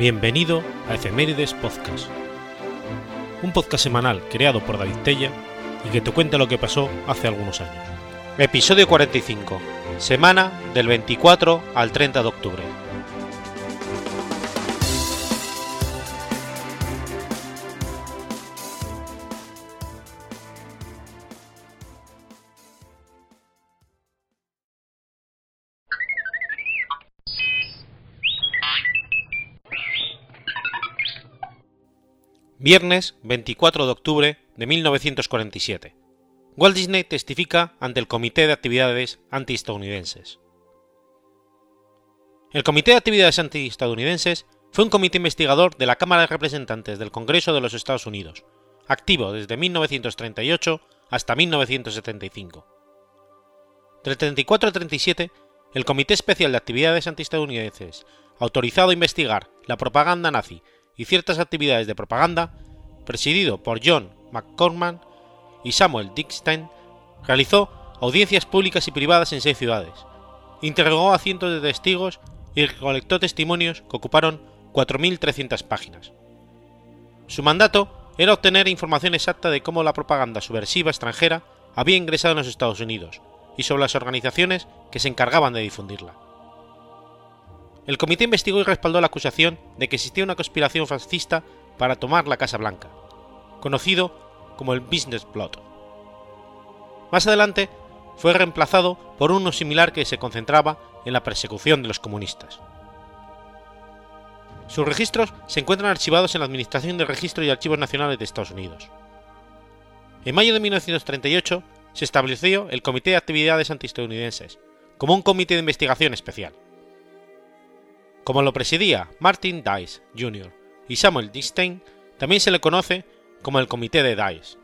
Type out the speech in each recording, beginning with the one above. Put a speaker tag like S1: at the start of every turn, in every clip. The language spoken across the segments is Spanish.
S1: Bienvenido a Efemérides Podcast, un podcast semanal creado por David Tella y que te cuenta lo que pasó hace algunos años. Episodio 45, semana del 24 al 30 de octubre. Viernes 24 de octubre de 1947. Walt Disney testifica ante el Comité de Actividades Antiestadounidenses. El Comité de Actividades Antiestadounidenses fue un comité investigador de la Cámara de Representantes del Congreso de los Estados Unidos, activo desde 1938 hasta 1975. Del 34 al 37, el Comité Especial de Actividades Antiestadounidenses, autorizado a investigar la propaganda nazi y ciertas actividades de propaganda, presidido por John McCormack y Samuel Dickstein, realizó audiencias públicas y privadas en seis ciudades, interrogó a cientos de testigos y recolectó testimonios que ocuparon 4.300 páginas. Su mandato era obtener información exacta de cómo la propaganda subversiva extranjera había ingresado en los Estados Unidos y sobre las organizaciones que se encargaban de difundirla. El comité investigó y respaldó la acusación de que existía una conspiración fascista para tomar la Casa Blanca, conocido como el Business Plot. Más adelante fue reemplazado por uno similar que se concentraba en la persecución de los comunistas. Sus registros se encuentran archivados en la Administración de Registro y Archivos Nacionales de Estados Unidos. En mayo de 1938 se estableció el Comité de Actividades Antiestadounidenses como un comité de investigación especial. Como lo presidía Martin Dice Jr. y Samuel Dickstein, también se le conoce como el Comité de Dice.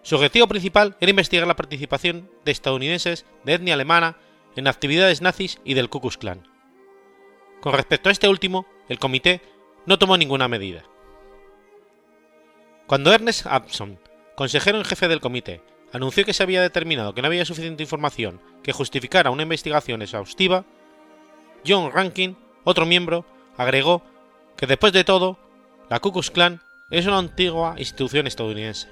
S1: Su objetivo principal era investigar la participación de estadounidenses de etnia alemana en actividades nazis y del Ku Klux Klan. Con respecto a este último, el comité no tomó ninguna medida. Cuando Ernest Abson, consejero en jefe del comité, anunció que se había determinado que no había suficiente información que justificara una investigación exhaustiva, John Rankin, otro miembro, agregó que después de todo, la Ku Klux Klan es una antigua institución estadounidense.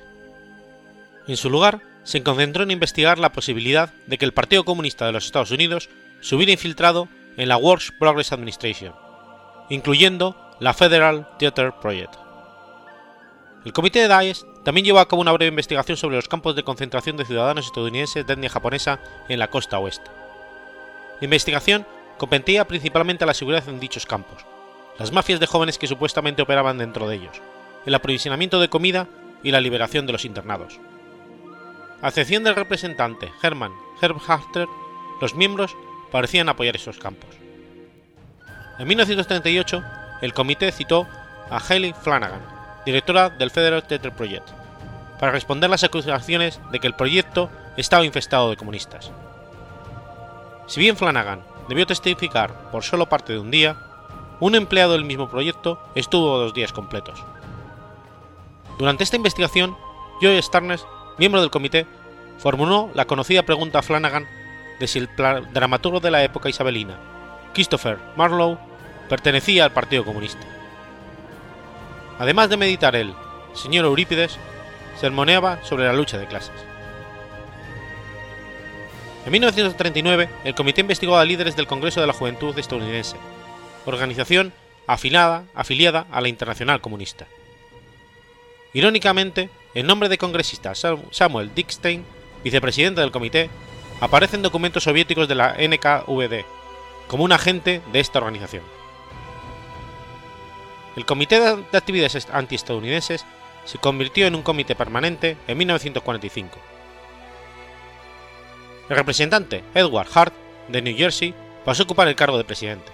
S1: En su lugar, se concentró en investigar la posibilidad de que el Partido Comunista de los Estados Unidos se hubiera infiltrado en la Works Progress Administration, incluyendo la Federal Theater Project. El comité de Daesh también llevó a cabo una breve investigación sobre los campos de concentración de ciudadanos estadounidenses de etnia japonesa en la costa oeste. La investigación competía principalmente a la seguridad en dichos campos, las mafias de jóvenes que supuestamente operaban dentro de ellos, el aprovisionamiento de comida y la liberación de los internados. A excepción del representante Hermann Herbharter, los miembros parecían apoyar esos campos. En 1938, el comité citó a Hayley Flanagan, directora del Federal Theater Project, para responder las acusaciones de que el proyecto estaba infestado de comunistas. Si bien Flanagan debió testificar por solo parte de un día, un empleado del mismo proyecto estuvo dos días completos. Durante esta investigación, Joe Starnes, miembro del comité, formuló la conocida pregunta a Flanagan de si el dramaturgo de la época isabelina, Christopher Marlowe, pertenecía al Partido Comunista. Además de meditar él, señor Eurípides sermoneaba sobre la lucha de clases. En 1939, el comité investigó a líderes del Congreso de la Juventud estadounidense, organización afiliada, afiliada a la Internacional Comunista. Irónicamente, el nombre de congresista Samuel Dickstein, vicepresidente del comité, aparece en documentos soviéticos de la NKVD como un agente de esta organización. El Comité de Actividades Antiestadounidenses se convirtió en un comité permanente en 1945. El representante Edward Hart, de New Jersey, pasó a ocupar el cargo de presidente.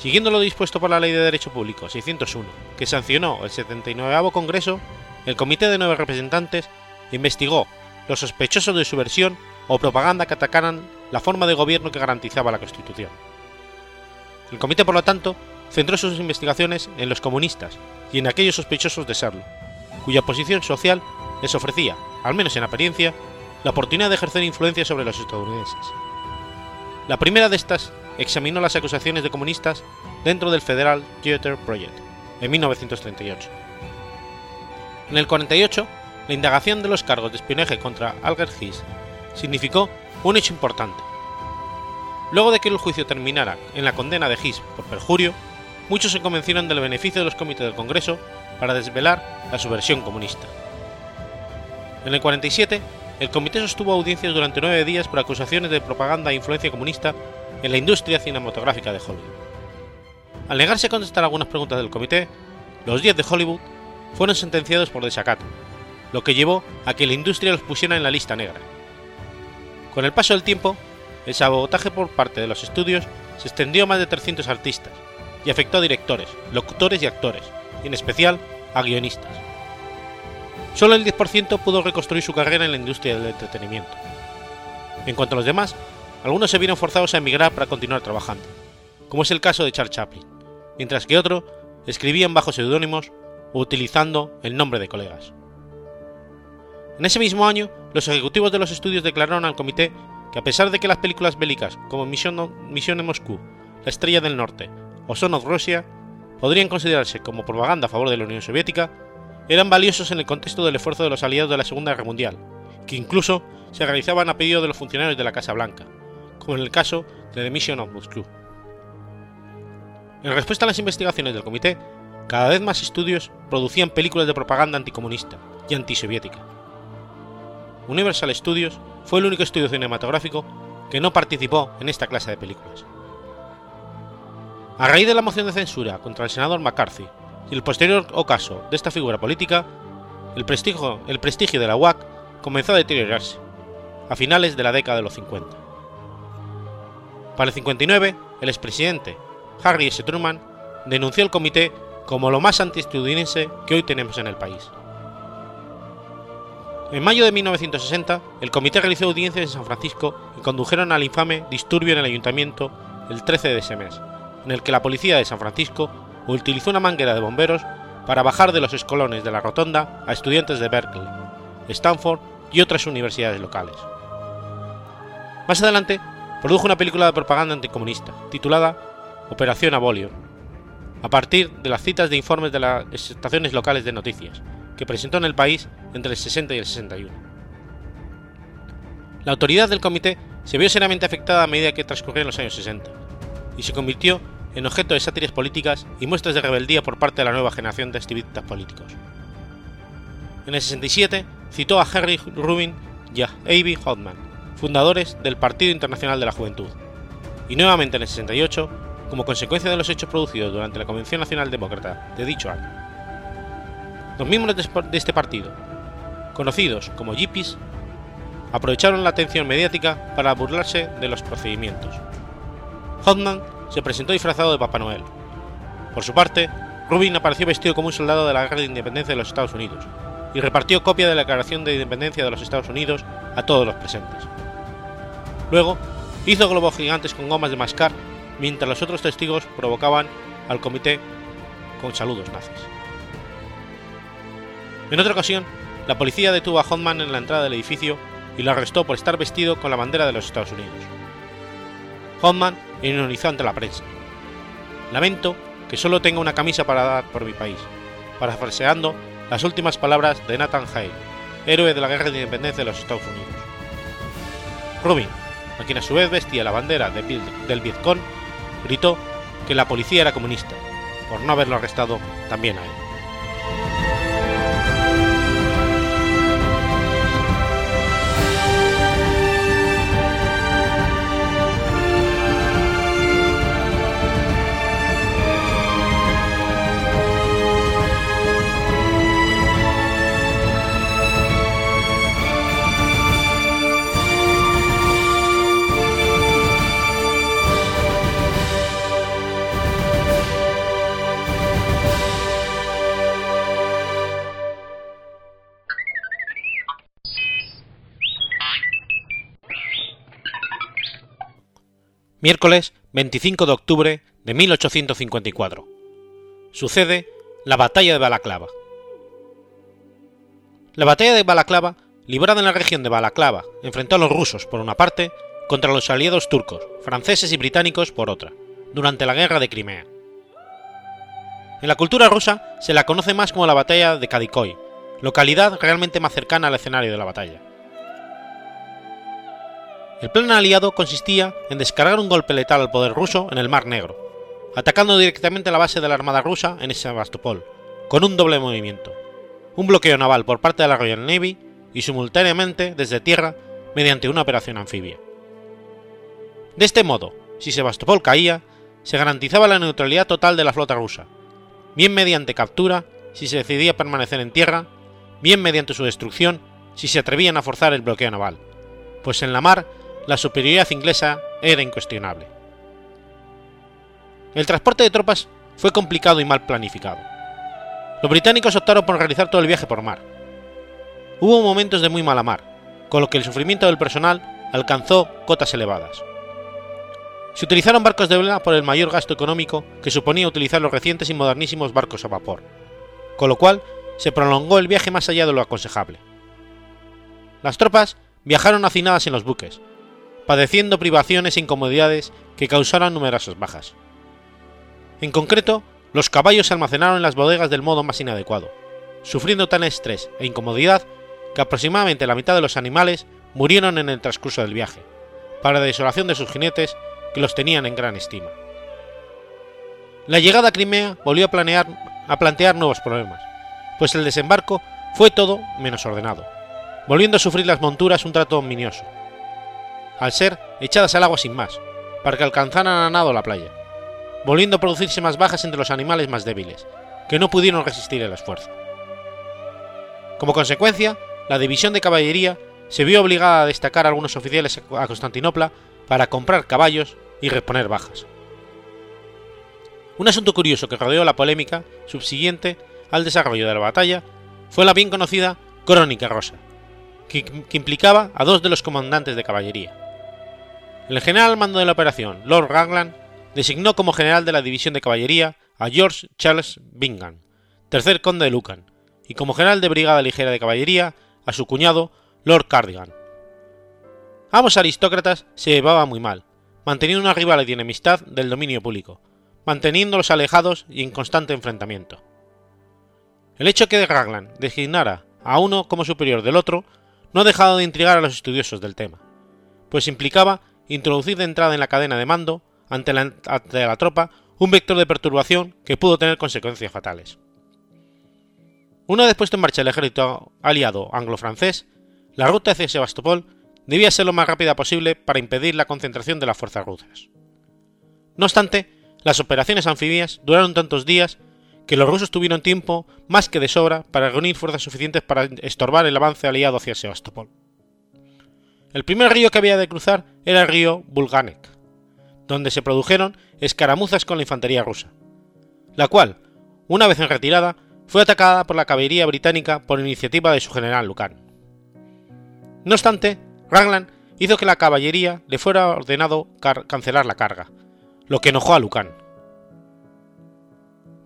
S1: Siguiendo lo dispuesto por la Ley de Derecho Público 601, que sancionó el 79 Congreso, el Comité de Nueve Representantes investigó los sospechosos de subversión o propaganda que atacaran la forma de gobierno que garantizaba la Constitución. El comité, por lo tanto, centró sus investigaciones en los comunistas y en aquellos sospechosos de serlo, cuya posición social les ofrecía, al menos en apariencia, la oportunidad de ejercer influencia sobre los estadounidenses. La primera de estas examinó las acusaciones de comunistas dentro del Federal Theater Project en 1938. En el 48, la indagación de los cargos de espionaje contra Alger Hiss significó un hecho importante. Luego de que el juicio terminara en la condena de Hiss por perjurio, muchos se convencieron del beneficio de los comités del Congreso para desvelar la subversión comunista. En el 47, el comité sostuvo audiencias durante nueve días por acusaciones de propaganda e influencia comunista en la industria cinematográfica de Hollywood. Al negarse a contestar algunas preguntas del comité, los 10 de Hollywood fueron sentenciados por desacato, lo que llevó a que la industria los pusiera en la lista negra. Con el paso del tiempo, el sabotaje por parte de los estudios se extendió a más de 300 artistas y afectó a directores, locutores y actores, y en especial a guionistas. Solo el 10% pudo reconstruir su carrera en la industria del entretenimiento. En cuanto a los demás, algunos se vieron forzados a emigrar para continuar trabajando, como es el caso de Charles Chaplin, mientras que otros escribían bajo seudónimos o utilizando el nombre de colegas. En ese mismo año, los ejecutivos de los estudios declararon al comité que a pesar de que las películas bélicas como Misión, Misión en Moscú, La Estrella del Norte o Son of Russia podrían considerarse como propaganda a favor de la Unión Soviética, eran valiosos en el contexto del esfuerzo de los aliados de la Segunda Guerra Mundial, que incluso se realizaban a pedido de los funcionarios de la Casa Blanca, como en el caso de The Mission of Moscow. En respuesta a las investigaciones del comité, cada vez más estudios producían películas de propaganda anticomunista y antisoviética. Universal Studios fue el único estudio cinematográfico que no participó en esta clase de películas. A raíz de la moción de censura contra el senador McCarthy y el posterior ocaso de esta figura política, el prestigio, el de la UAC comenzó a deteriorarse, a finales de la década de los 50. Para el 59, el expresidente Harry S. Truman denunció al comité como lo más antiestadounidense que hoy tenemos en el país. En mayo de 1960, el comité realizó audiencias en San Francisco y condujeron al infame disturbio en el ayuntamiento el 13 de ese mes, en el que la policía de San Francisco utilizó una manguera de bomberos para bajar de los escolones de la rotonda a estudiantes de Berkeley, Stanford y otras universidades locales. Más adelante, produjo una película de propaganda anticomunista, titulada Operación Abolion, a partir de las citas de informes de las estaciones locales de noticias, que presentó en el país entre el 60 y el 61. La autoridad del comité se vio seriamente afectada a medida que transcurrieron los años 60, y se convirtió en objeto de sátiras políticas y muestras de rebeldía por parte de la nueva generación de activistas políticos. En el 67 citó a Henry Rubin y a A.B. Hoffman, fundadores del Partido Internacional de la Juventud, y nuevamente en el 68 como consecuencia de los hechos producidos durante la Convención Nacional Demócrata de dicho año. Los miembros de este partido, conocidos como yippies, aprovecharon la atención mediática para burlarse de los procedimientos. Hoffman se presentó disfrazado de Papá Noel. Por su parte, Rubin apareció vestido como un soldado de la Guerra de Independencia de los Estados Unidos y repartió copia de la Declaración de Independencia de los Estados Unidos a todos los presentes. Luego, hizo globos gigantes con gomas de mascar mientras los otros testigos provocaban al comité con saludos nazis. En otra ocasión, la policía detuvo a Hoffman en la entrada del edificio y lo arrestó por estar vestido con la bandera de los Estados Unidos. Hoffman ironizó ante la prensa. Lamento que solo tenga una camisa para dar por mi país, parafraseando las últimas palabras de Nathan Hale, héroe de la guerra de independencia de los Estados Unidos. Rubin, a quien a su vez vestía la bandera del Vietcong, gritó que la policía era comunista, por no haberlo arrestado también a él. 'Miércoles 25 de octubre de 1854. Sucede la Batalla de Balaclava. La Batalla de Balaclava, librada en la región de Balaclava, enfrentó a los rusos por una parte contra los aliados turcos, franceses y británicos por otra, durante la guerra de Crimea. En la cultura rusa se la conoce más como la batalla de Kadikoy, localidad realmente más cercana al escenario de la batalla. El plan aliado consistía en descargar un golpe letal al poder ruso en el Mar Negro, atacando directamente la base de la Armada rusa en Sebastopol, con un doble movimiento, un bloqueo naval por parte de la Royal Navy y simultáneamente desde tierra mediante una operación anfibia. De este modo, si Sebastopol caía, se garantizaba la neutralidad total de la flota rusa, bien mediante captura si se decidía permanecer en tierra, bien mediante su destrucción si se atrevían a forzar el bloqueo naval, pues en la mar la superioridad inglesa era incuestionable. El transporte de tropas fue complicado y mal planificado. Los británicos optaron por realizar todo el viaje por mar. Hubo momentos de muy mala mar, con lo que el sufrimiento del personal alcanzó cotas elevadas. Se utilizaron barcos de vela por el mayor gasto económico que suponía utilizar los recientes y modernísimos barcos a vapor, con lo cual se prolongó el viaje más allá de lo aconsejable. Las tropas viajaron hacinadas en los buques, padeciendo privaciones e incomodidades que causaron numerosas bajas. En concreto, los caballos se almacenaron en las bodegas del modo más inadecuado, sufriendo tan estrés e incomodidad que aproximadamente la mitad de los animales murieron en el transcurso del viaje, para la desolación de sus jinetes que los tenían en gran estima. La llegada a Crimea volvió a, plantear nuevos problemas, pues el desembarco fue todo menos ordenado, volviendo a sufrir las monturas un trato minioso, al ser echadas al agua sin más, para que alcanzaran a nado la playa, volviendo a producirse más bajas entre los animales más débiles, que no pudieron resistir el esfuerzo. Como consecuencia, la división de caballería se vio obligada a destacar a algunos oficiales a Constantinopla para comprar caballos y reponer bajas. Un asunto curioso que rodeó la polémica subsiguiente al desarrollo de la batalla fue la bien conocida Crónica Rosa, que, que implicaba a dos de los comandantes de caballería, el general al mando de la operación, Lord Raglan, designó como general de la división de caballería a George Charles Bingham, tercer conde de Lucan, y como general de brigada ligera de caballería a su cuñado, Lord Cardigan. Ambos aristócratas se llevaban muy mal, manteniendo una rivalidad y enemistad del dominio público, manteniéndolos alejados y en constante enfrentamiento. El hecho que Raglan designara a uno como superior del otro no ha dejado de intrigar a los estudiosos del tema, pues implicaba introducir de entrada en la cadena de mando, ante la, ante la tropa, un vector de perturbación que pudo tener consecuencias fatales. Una vez puesto en marcha el ejército aliado anglo-francés, la ruta hacia Sebastopol debía ser lo más rápida posible para impedir la concentración de las fuerzas rusas. No obstante, las operaciones anfibias duraron tantos días que los rusos tuvieron tiempo más que de sobra para reunir fuerzas suficientes para estorbar el avance aliado hacia Sebastopol. El primer río que había de cruzar era el río Bulganek, donde se produjeron escaramuzas con la infantería rusa, la cual, una vez en retirada, fue atacada por la caballería británica por iniciativa de su general Lucan. No obstante, Raglan hizo que la caballería le fuera ordenado cancelar la carga, lo que enojó a Lucan.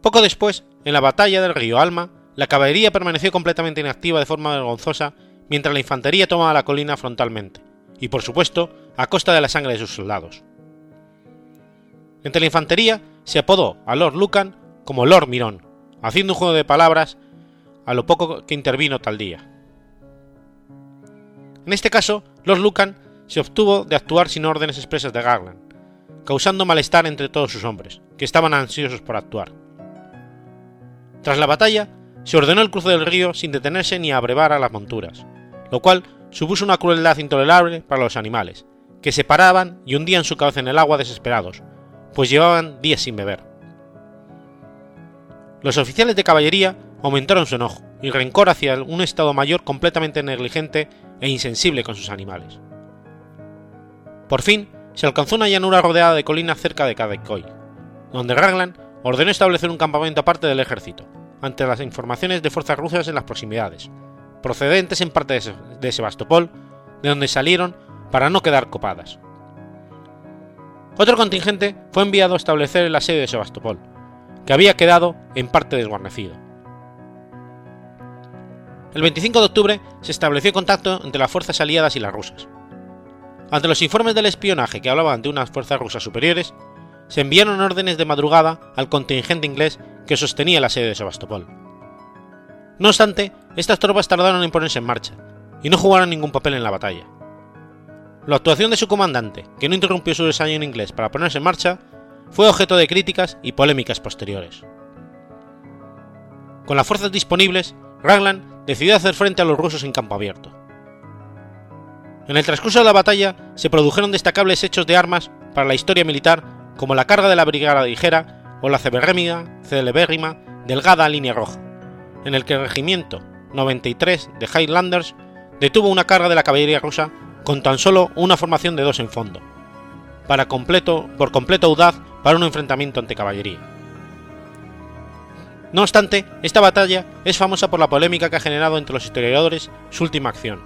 S1: Poco después, en la batalla del río Alma, la caballería permaneció completamente inactiva de forma vergonzosa mientras la infantería tomaba la colina frontalmente, y por supuesto a costa de la sangre de sus soldados. Entre la infantería se apodó a Lord Lucan como Lord Mirón, haciendo un juego de palabras a lo poco que intervino tal día. En este caso, Lord Lucan se obtuvo de actuar sin órdenes expresas de Garland, causando malestar entre todos sus hombres, que estaban ansiosos por actuar. Tras la batalla, se ordenó el cruce del río sin detenerse ni abrevar a las monturas, lo cual supuso una crueldad intolerable para los animales, que se paraban y hundían su cabeza en el agua desesperados, pues llevaban días sin beber. Los oficiales de caballería aumentaron su enojo y rencor hacia un Estado Mayor completamente negligente e insensible con sus animales. Por fin, se alcanzó una llanura rodeada de colinas cerca de Kadikoy, donde Raglan ordenó establecer un campamento aparte del ejército, ante las informaciones de fuerzas rusas en las proximidades, procedentes en parte de Sebastopol, de donde salieron para no quedar copadas. Otro contingente fue enviado a establecer el asedio de Sebastopol, que había quedado en parte desguarnecido. El 25 de octubre se estableció contacto entre las fuerzas aliadas y las rusas. ante los informes del espionaje que hablaban de unas fuerzas rusas superiores, se enviaron órdenes de madrugada al contingente inglés que sostenía la sede de Sebastopol. No obstante, estas tropas tardaron en ponerse en marcha y no jugaron ningún papel en la batalla. La actuación de su comandante, que no interrumpió su desayuno en inglés para ponerse en marcha, fue objeto de críticas y polémicas posteriores. Con las fuerzas disponibles, Raglan decidió hacer frente a los rusos en campo abierto. En el transcurso de la batalla se produjeron destacables hechos de armas para la historia militar como la carga de la Brigada Ligera o la celebérrima Delgada Línea Roja, en el que el regimiento 93 de Highlanders detuvo una carga de la caballería rusa con tan solo una formación de dos en fondo, para completo, por completo audaz para un enfrentamiento ante caballería. No obstante, esta batalla es famosa por la polémica que ha generado entre los historiadores su última acción,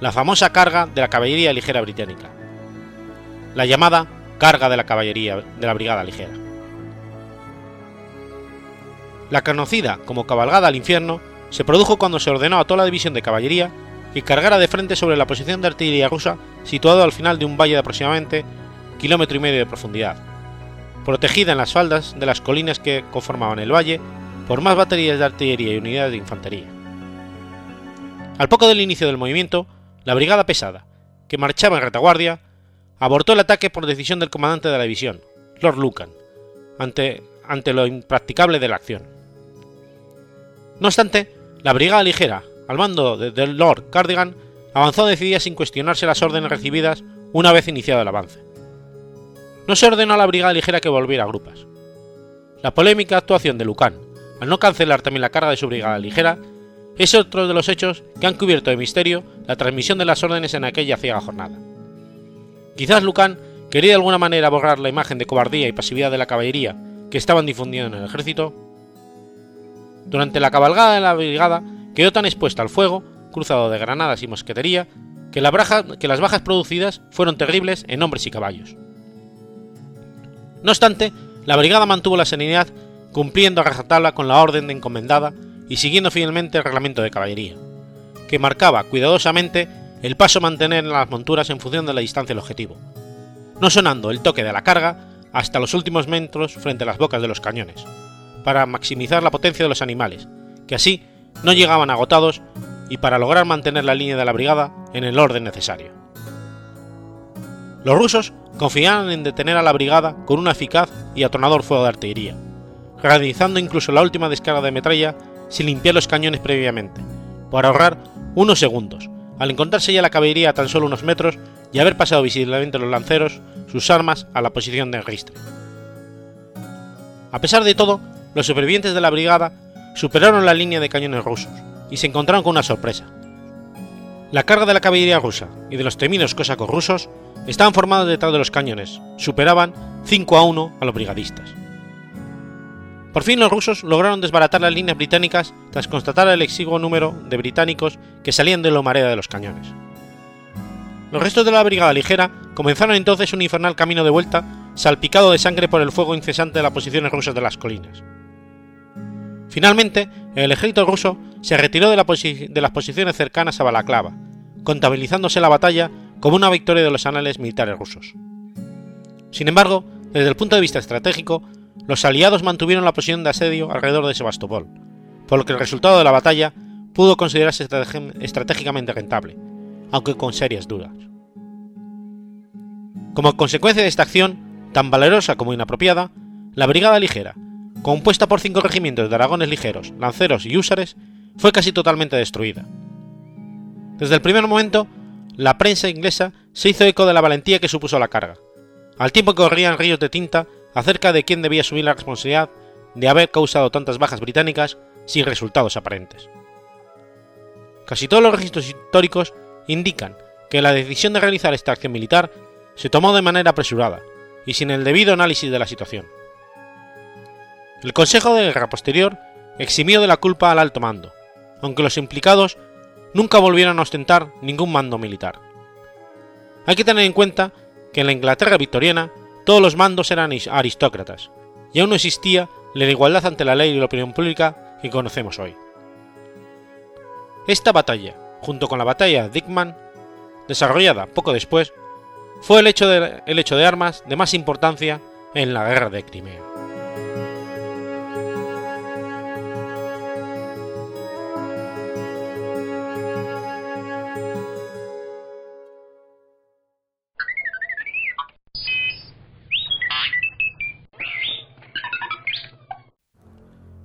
S1: la famosa carga de la caballería ligera británica, la llamada carga de la caballería de la Brigada Ligera. La conocida como cabalgada al infierno se produjo cuando se ordenó a toda la división de caballería que cargara de frente sobre la posición de artillería rusa situado al final de un valle de aproximadamente kilómetro y medio de profundidad, protegida en las faldas de las colinas que conformaban el valle por más baterías de artillería y unidades de infantería. Al poco del inicio del movimiento, la brigada pesada, que marchaba en retaguardia, abortó el ataque por decisión del comandante de la división, Lord Lucan, ante, ante lo impracticable de la acción. No obstante, la brigada ligera, al mando de, Lord Cardigan, avanzó decidida sin cuestionarse las órdenes recibidas una vez iniciado el avance. No se ordenó a la brigada ligera que volviera a grupas. La polémica actuación de Lucan, al no cancelar también la carga de su brigada ligera, es otro de los hechos que han cubierto de misterio la transmisión de las órdenes en aquella ciega jornada. Quizás Lucan quería de alguna manera borrar la imagen de cobardía y pasividad de la caballería que estaban difundiendo en el ejército. Durante la cabalgada de la brigada quedó tan expuesta al fuego, cruzado de granadas y mosquetería, que, las bajas producidas fueron terribles en hombres y caballos. No obstante, la brigada mantuvo la serenidad cumpliendo a rajatabla con la orden encomendada y siguiendo fielmente el reglamento de caballería, que marcaba cuidadosamente el paso a mantener en las monturas en función de la distancia del objetivo, no sonando el toque de la carga hasta los últimos metros frente a las bocas de los cañones, para maximizar la potencia de los animales, que así no llegaban agotados y para lograr mantener la línea de la brigada en el orden necesario. Los rusos confiaban en detener a la brigada con un eficaz y atronador fuego de artillería, realizando incluso la última descarga de metralla sin limpiar los cañones previamente, para ahorrar unos segundos, al encontrarse ya la caballería a tan solo unos metros y haber pasado visiblemente los lanceros sus armas a la posición de ristre. A pesar de todo, los supervivientes de la brigada superaron la línea de cañones rusos y se encontraron con una sorpresa. La carga de la caballería rusa y de los temidos cosacos rusos estaban formados detrás de los cañones, superaban 5 a 1 a los brigadistas. Por fin los rusos lograron desbaratar las líneas británicas tras constatar el exiguo número de británicos que salían de la marea de los cañones. Los restos de la brigada ligera comenzaron entonces un infernal camino de vuelta, salpicado de sangre por el fuego incesante de las posiciones rusas de las colinas. Finalmente, el ejército ruso se retiró de, las posiciones cercanas a Balaclava, contabilizándose la batalla como una victoria de los anales militares rusos. Sin embargo, desde el punto de vista estratégico, los aliados mantuvieron la posición de asedio alrededor de Sebastopol, por lo que el resultado de la batalla pudo considerarse estratégicamente rentable, aunque con serias dudas. Como consecuencia de esta acción, tan valerosa como inapropiada, la Brigada Ligera, compuesta por cinco regimientos de aragones ligeros, lanceros y húsares, fue casi totalmente destruida. Desde el primer momento, la prensa inglesa se hizo eco de la valentía que supuso la carga, al tiempo que corrían ríos de tinta acerca de quién debía asumir la responsabilidad de haber causado tantas bajas británicas sin resultados aparentes. Casi todos los registros históricos indican que la decisión de realizar esta acción militar se tomó de manera apresurada y sin el debido análisis de la situación. El Consejo de Guerra posterior eximió de la culpa al alto mando, aunque los implicados nunca volvieron a ostentar ningún mando militar. Hay que tener en cuenta que en la Inglaterra victoriana todos los mandos eran aristócratas, y aún no existía la igualdad ante la ley y la opinión pública que conocemos hoy. Esta batalla, junto con la batalla de Dickman, desarrollada poco después, fue el hecho, de, el hecho de armas de más importancia en la guerra de Crimea.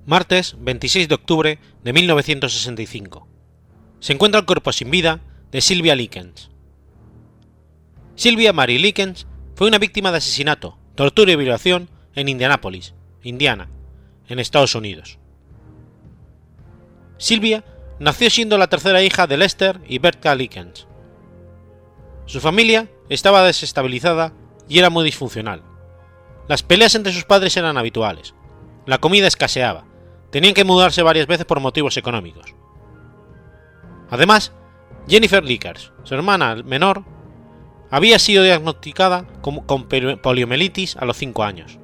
S1: Martes 26 de octubre de 1965. Se encuentra el cuerpo sin vida de Sylvia Likens. Sylvia Mary Likens fue una víctima de asesinato, tortura y violación en Indianápolis, Indiana, en Estados Unidos. Sylvia nació siendo la tercera hija de Lester y Bertha Likens. Su familia estaba desestabilizada y era muy disfuncional. Las peleas entre sus padres eran habituales. La comida escaseaba tenían que mudarse varias veces por motivos económicos. Además, Jennifer Lickers, su hermana menor, había sido diagnosticada con, poliomielitis a los 5 años.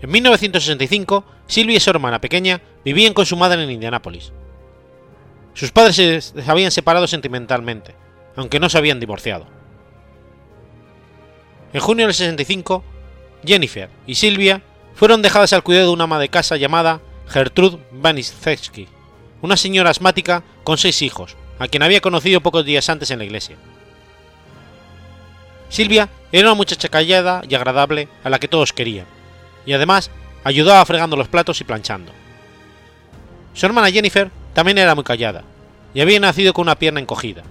S1: En 1965, Sylvia y su hermana pequeña vivían con su madre en Indianápolis. Sus padres se habían separado sentimentalmente, aunque no se habían divorciado. En junio del 65, Jennifer y Sylvia fueron dejadas al cuidado de una ama de casa llamada Gertrude Banishevsky, una señora asmática con seis hijos, a quien había conocido pocos días antes en la iglesia. Silvia era una muchacha callada y agradable a la que todos querían, y además ayudaba fregando los platos y planchando. Su hermana Jennifer también era muy callada, y había nacido con una pierna encogida,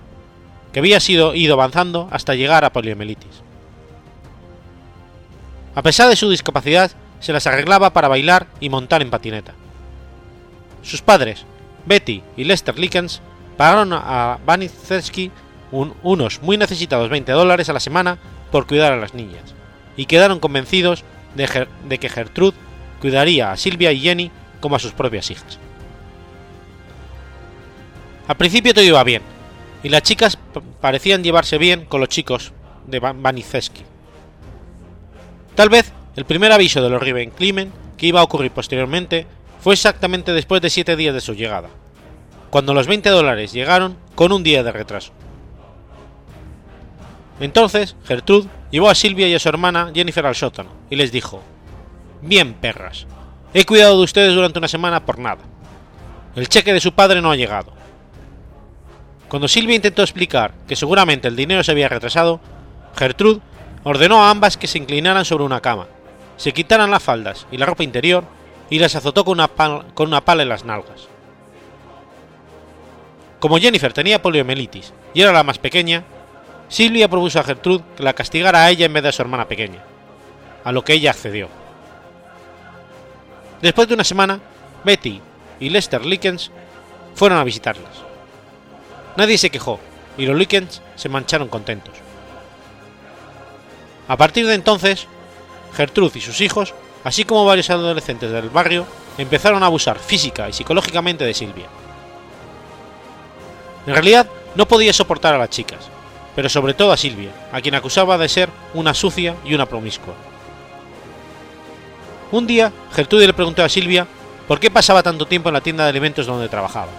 S1: que había sido ido avanzando hasta llegar a poliomielitis. A pesar de su discapacidad, se las arreglaba para bailar y montar en patineta. Sus padres, Betty y Lester Likens, pagaron a Banizewski unos muy necesitados 20 dólares a la semana por cuidar a las niñas, y quedaron convencidos de, que Gertrude cuidaría a Silvia y Jenny como a sus propias hijas. Al principio todo iba bien, y las chicas parecían llevarse bien con los chicos de Banizewski. Tal vez el primer aviso de los Riven-Klimen que iba a ocurrir posteriormente fue exactamente después de siete días de su llegada, cuando los 20 dólares llegaron con un día de retraso. Entonces, Gertrude llevó a Silvia y a su hermana Jennifer al sótano y les dijo: Bien, perras, he cuidado de ustedes durante una semana por nada. El cheque de su padre no ha llegado. Cuando Silvia intentó explicar que seguramente el dinero se había retrasado, Gertrude ordenó a ambas que se inclinaran sobre una cama se quitaran las faldas y la ropa interior y las azotó con una, con una pala en las nalgas. Como Jennifer tenía poliomielitis y era la más pequeña, Silvia propuso a Gertrude que la castigara a ella en vez de a su hermana pequeña, a lo que ella accedió. Después de una semana, Betty y Lester Likens fueron a visitarlas. Nadie se quejó y los Likens se mancharon contentos. A partir de entonces, Gertrude y sus hijos, así como varios adolescentes del barrio, empezaron a abusar física y psicológicamente de Silvia. En realidad, no podía soportar a las chicas, pero sobre todo a Silvia, a quien acusaba de ser una sucia y una promiscua. Un día, Gertrude le preguntó a Silvia por qué pasaba tanto tiempo en la tienda de alimentos donde trabajaba.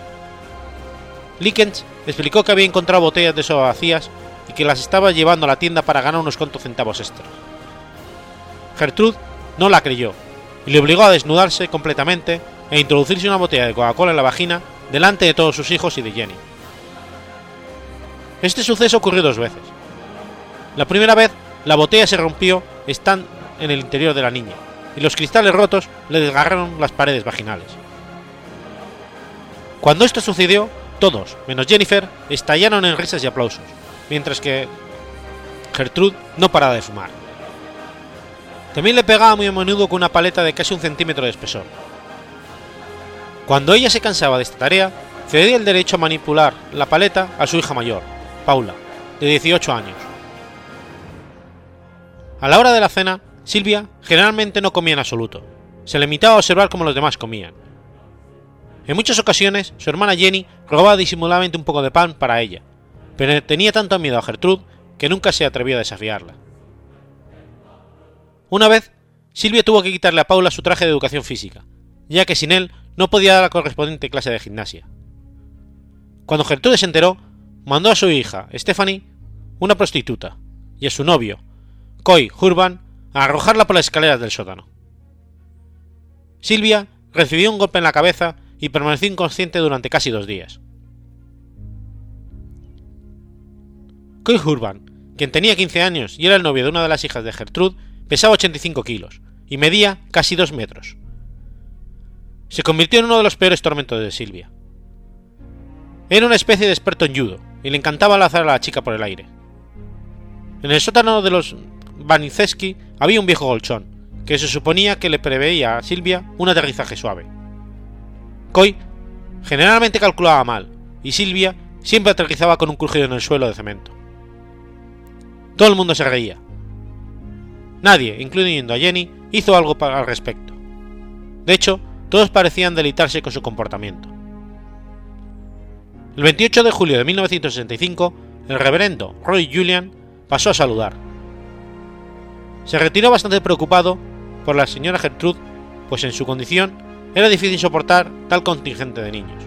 S1: Likens explicó que había encontrado botellas de soda vacías y que las estaba llevando a la tienda para ganar unos cuantos centavos extras. Gertrude no la creyó y le obligó a desnudarse completamente e introducirse una botella de Coca-Cola en la vagina delante de todos sus hijos y de Jenny. Este suceso ocurrió dos veces. La primera vez, la botella se rompió están en el interior de la niña y los cristales rotos le desgarraron las paredes vaginales. Cuando esto sucedió, todos, menos Jennifer, estallaron en risas y aplausos, mientras que Gertrude no paraba de fumar. También le pegaba muy a menudo con una paleta de casi un centímetro de espesor. Cuando ella se cansaba de esta tarea, cedía el derecho a manipular la paleta a su hija mayor, Paula, de 18 años. A la hora de la cena, Silvia generalmente no comía en absoluto, se limitaba a observar cómo los demás comían. En muchas ocasiones, su hermana Jenny robaba disimuladamente un poco de pan para ella, pero tenía tanto miedo a Gertrude que nunca se atrevió a desafiarla. Una vez, Silvia tuvo que quitarle a Paula su traje de educación física, ya que sin él no podía dar la correspondiente clase de gimnasia. Cuando Gertrude se enteró, mandó a su hija, Stephanie, una prostituta, y a su novio, Coy Hurban, a arrojarla por las escaleras del sótano. Silvia recibió un golpe en la cabeza y permaneció inconsciente durante casi dos días. Coy Hurban, quien tenía 15 años y era el novio de una de las hijas de Gertrude, pesaba 85 kilos y medía casi 2 metros. Se convirtió en uno de los peores tormentos de Silvia. Era una especie de experto en judo y le encantaba lanzar a la chica por el aire. En el sótano de los Vaniceski había un viejo colchón, que se suponía que le preveía a Silvia un aterrizaje suave. Coy generalmente calculaba mal, y Silvia siempre aterrizaba con un crujido en el suelo de cemento. Todo el mundo se reía. Nadie, incluyendo a Jenny, hizo algo al respecto. De hecho, todos parecían deleitarse con su comportamiento. El 28 de julio de 1965, el reverendo Roy Julian pasó a saludar. Se retiró bastante preocupado por la señora Gertrude, pues en su condición era difícil soportar tal contingente de niños.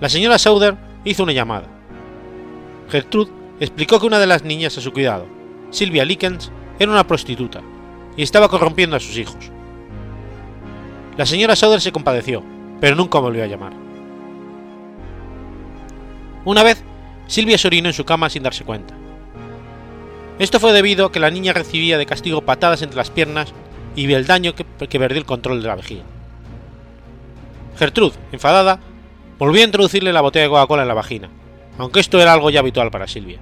S1: La señora Sauder hizo una llamada. Gertrude explicó que una de las niñas a su cuidado, Sylvia Likens, era una prostituta y estaba corrompiendo a sus hijos. La señora Sauder se compadeció, pero nunca volvió a llamar. Una vez, Silvia se orinó en su cama sin darse cuenta. Esto fue debido a que la niña recibía de castigo patadas entre las piernas y el daño que, que perdió el control de la vejiga. Gertrude, enfadada, volvió a introducirle la botella de Coca-Cola en la vagina, aunque esto era algo ya habitual para Silvia.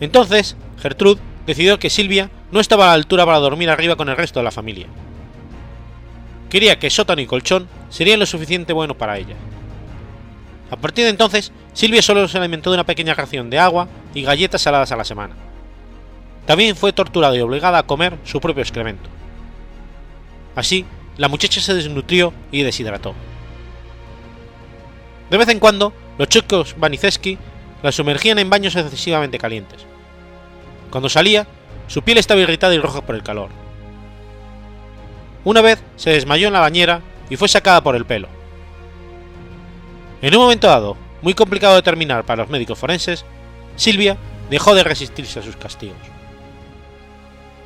S1: Entonces, Gertrude decidió que Silvia no estaba a la altura para dormir arriba con el resto de la familia. Quería que sótano y colchón serían lo suficiente bueno para ella. A partir de entonces, Silvia solo se alimentó de una pequeña ración de agua y galletas saladas a la semana. También fue torturada y obligada a comer su propio excremento. Así, la muchacha se desnutrió y deshidrató. De vez en cuando, los chicos Vaniceski la sumergían en baños excesivamente calientes. Cuando salía, su piel estaba irritada y roja por el calor. Una vez se desmayó en la bañera y fue sacada por el pelo. En un momento dado, muy complicado de determinar para los médicos forenses, Silvia dejó de resistirse a sus castigos.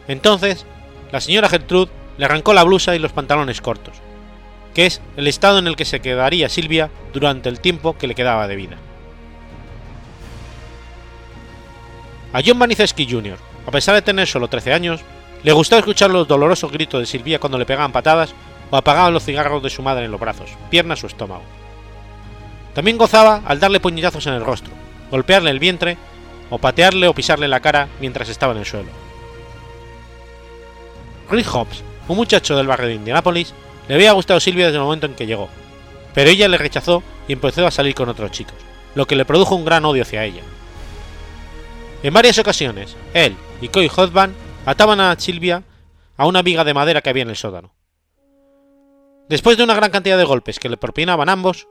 S1: Entonces, la señora Gertrude le arrancó la blusa y los pantalones cortos, que es el estado en el que se quedaría Silvia durante el tiempo que le quedaba de vida. A John Vaniceski Jr., a pesar de tener solo 13 años, le gustaba escuchar los dolorosos gritos de Silvia cuando le pegaban patadas o apagaban los cigarros de su madre en los brazos, piernas o estómago. También gozaba al darle puñetazos en el rostro, golpearle el vientre o patearle o pisarle la cara mientras estaba en el suelo. Rick Hobbs, un muchacho del barrio de Indianápolis, le había gustado Silvia desde el momento en que llegó, pero ella le rechazó y empezó a salir con otros chicos, lo que le produjo un gran odio hacia ella. En varias ocasiones, él y Coy Hotban ataban a Silvia a una viga de madera que había en el sótano. Después de una gran cantidad de golpes que le propinaban ambos,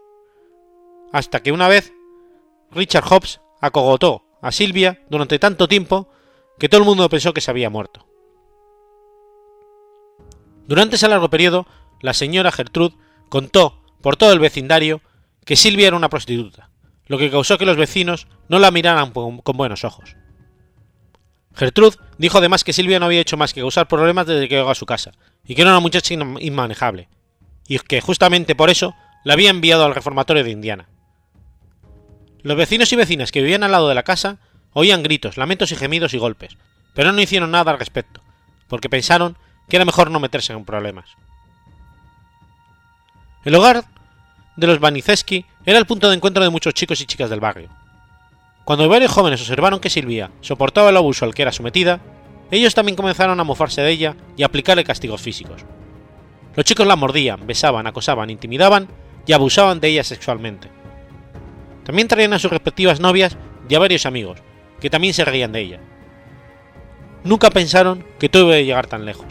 S1: hasta que una vez Richard Hobbs acogotó a Silvia durante tanto tiempo que todo el mundo pensó que se había muerto. Durante ese largo periodo, la señora Gertrude contó por todo el vecindario que Silvia era una prostituta, lo que causó que los vecinos no la miraran con buenos ojos. Gertrude dijo además que Silvia no había hecho más que causar problemas desde que llegó a su casa, y que era una muchacha inmanejable, y que justamente por eso la había enviado al reformatorio de Indiana. Los vecinos y vecinas que vivían al lado de la casa oían gritos, lamentos y gemidos y golpes, pero no hicieron nada al respecto, porque pensaron que era mejor no meterse en problemas. El hogar de los Vaniceski era el punto de encuentro de muchos chicos y chicas del barrio. Cuando varios jóvenes observaron que Silvia soportaba el abuso al que era sometida, ellos también comenzaron a mofarse de ella y a aplicarle castigos físicos. Los chicos la mordían, besaban, acosaban, intimidaban y abusaban de ella sexualmente. También traían a sus respectivas novias y a varios amigos, que también se reían de ella. Nunca pensaron que todo iba a llegar tan lejos.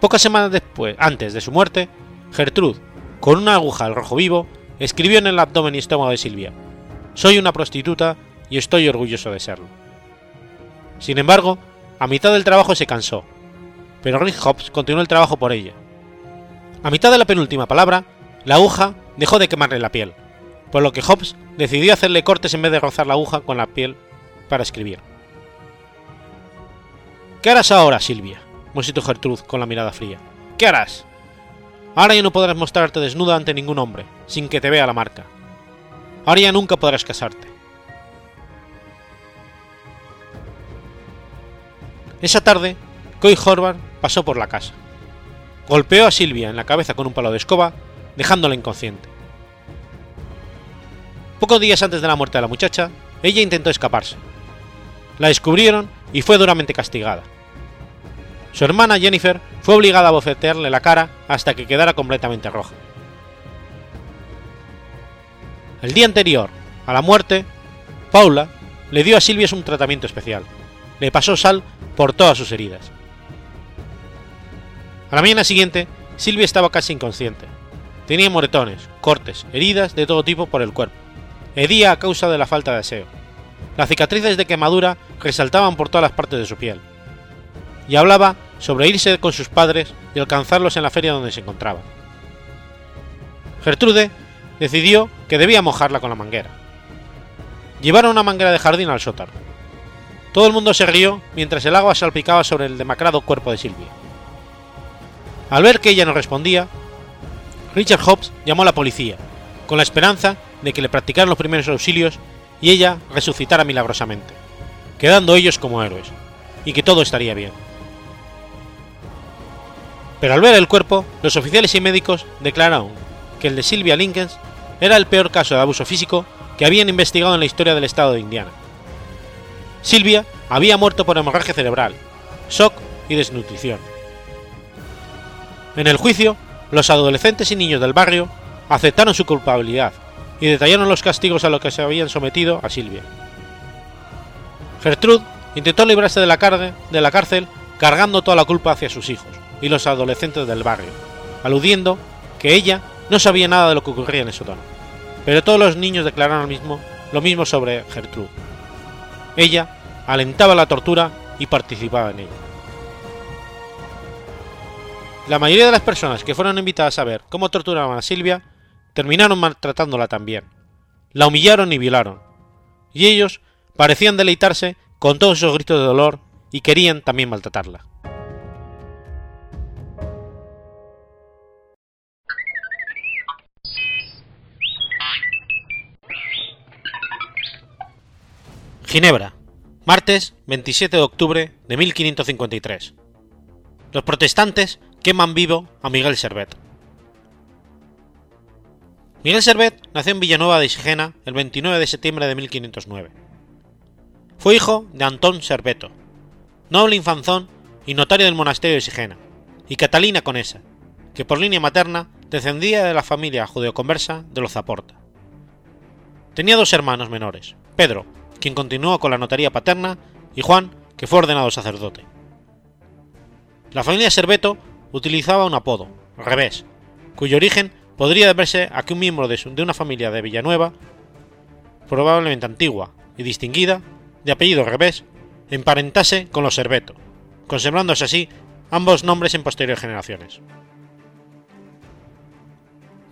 S1: Pocas semanas después, antes de su muerte, Gertrude, con una aguja al rojo vivo, escribió en el abdomen y estómago de Silvia: Soy una prostituta y estoy orgulloso de serlo. Sin embargo, a mitad del trabajo se cansó, pero Rick Hobbs continuó el trabajo por ella. A mitad de la penúltima palabra, la aguja dejó de quemarle la piel, por lo que Hobbes decidió hacerle cortes en vez de rozar la aguja con la piel para escribir. ¿Qué harás ahora, Silvia? musitó Gertrude con la mirada fría. ¿Qué harás? Ahora ya no podrás mostrarte desnuda ante ningún hombre, sin que te vea la marca. Ahora ya nunca podrás casarte. Esa tarde, Coy Horvath pasó por la casa. Golpeó a Silvia en la cabeza con un palo de escoba, dejándola inconsciente. Pocos días antes de la muerte de la muchacha, ella intentó escaparse. La descubrieron y fue duramente castigada. Su hermana Jennifer fue obligada a bofetearle la cara hasta que quedara completamente roja. El día anterior a la muerte, Paula le dio a Silvia un tratamiento especial. Le pasó sal por todas sus heridas. A la mañana siguiente, Silvia estaba casi inconsciente. Tenía moretones, cortes, heridas de todo tipo por el cuerpo. Hedía a causa de la falta de aseo. Las cicatrices de quemadura resaltaban por todas las partes de su piel. Y hablaba sobre irse con sus padres y alcanzarlos en la feria donde se encontraba. Gertrude decidió que debía mojarla con la manguera. Llevaron una manguera de jardín al sótano. Todo el mundo se rió mientras el agua salpicaba sobre el demacrado cuerpo de Silvia. Al ver que ella no respondía, Richard Hobbs llamó a la policía, con la esperanza de que le practicaran los primeros auxilios y ella resucitara milagrosamente, quedando ellos como héroes, y que todo estaría bien. Pero al ver el cuerpo, los oficiales y médicos declararon que el de Silvia Linkens era el peor caso de abuso físico que habían investigado en la historia del estado de Indiana. Silvia había muerto por hemorragia cerebral, shock y desnutrición. En el juicio, los adolescentes y niños del barrio aceptaron su culpabilidad y detallaron los castigos a los que se habían sometido a Silvia. Gertrude intentó librarse de la, de la cárcel cargando toda la culpa hacia sus hijos y los adolescentes del barrio, aludiendo que ella no sabía nada de lo que ocurría en ese tono. Pero todos los niños declararon lo mismo, lo mismo sobre Gertrude. Ella alentaba la tortura y participaba en ella. La mayoría de las personas que fueron invitadas a ver cómo torturaban a Silvia terminaron maltratándola también. La humillaron y violaron. Y ellos parecían deleitarse con todos esos gritos de dolor y querían también maltratarla. Ginebra, martes 27 de octubre de 1553. Los protestantes queman vivo a Miguel Servet. Miguel Servet nació en Villanueva de Sigena el 29 de septiembre de 1509. Fue hijo de Antón Serveto, noble infanzón y notario del monasterio de Sigena, y Catalina Conesa, que por línea materna descendía de la familia judeoconversa de los Zaporta. Tenía dos hermanos menores, Pedro, quien continuó con la notaría paterna, y Juan, que fue ordenado sacerdote. La familia Serveto utilizaba un apodo, Revés, cuyo origen podría deberse a que un miembro de, una familia de Villanueva, probablemente antigua y distinguida, de apellido Revés, emparentase con los Serveto, conservándose así ambos nombres en posteriores generaciones.